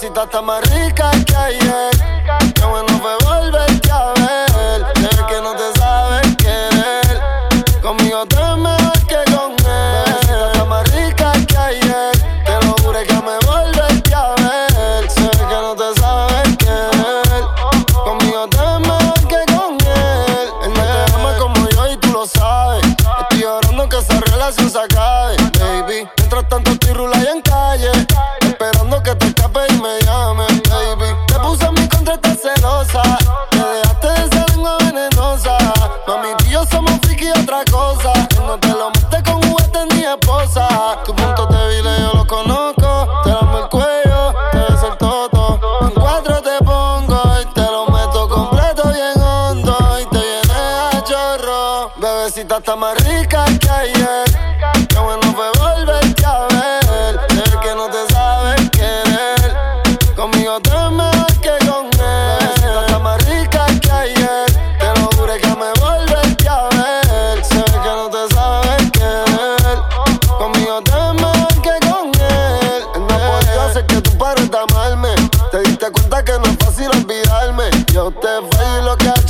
Bebecita está más rica que ayer. Qué bueno fue volverte a ver. Sé que no te sabes querer. Conmigo te mejor que con él. Bebecita está más rica que ayer. Te lo juro que me volverte a ver. Sé que no te sabes querer. Conmigo te mejor que con él. Él no te ama como yo y tú lo sabes. Estoy orando que esa relación se acabe, baby. Mientras tanto esposa. Tu punto débil yo lo conozco. Te damos el cuello, te beso el toto. En cuatro te pongo y te lo meto completo bien hondo. Y te viene a chorro. Bebecita está más rica que ayer. Qué bueno fue volverte a ver.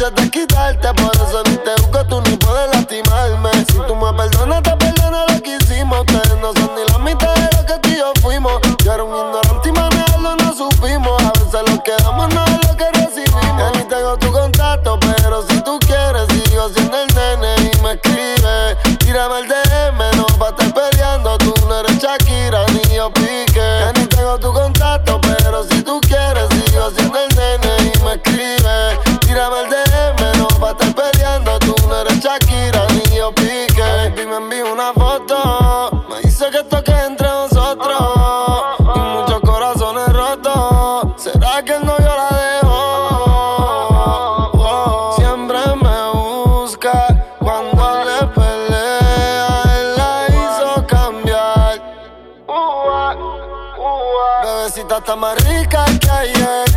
Es de quitarte. Por eso ni te busco, tú ni puedes lastimarme. Si tú me perdonas, te perdono lo que hicimos. Ustedes no son ni la mitad de lo que tú y yo fuimos. Yo era un ignorante y manejarlo no supimos. A veces lo que damos no es lo que recibimos. Ya ni tengo tu contacto, pero si tú quieres, sigo siendo el nene y me escribe. Tírame el DM, Shakira ni yo pique. Me envío una foto. Me dice que esto que entre nosotros. Y muchos corazones rotos. ¿Será que el novio la dejó? Siempre me busca cuando le pelea. Él la hizo cambiar. Bebecita está más rica que ayer.